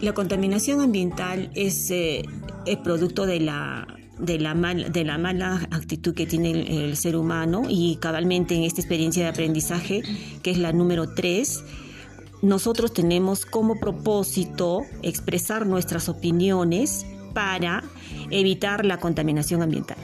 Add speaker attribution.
Speaker 1: La contaminación ambiental es eh, el producto de la de la, mal de la mala actitud que tiene el, el, ser humano y cabalmente en esta experiencia de aprendizaje, que es la número 3, nosotros tenemos como propósito expresar nuestras opiniones para evitar la contaminación ambiental.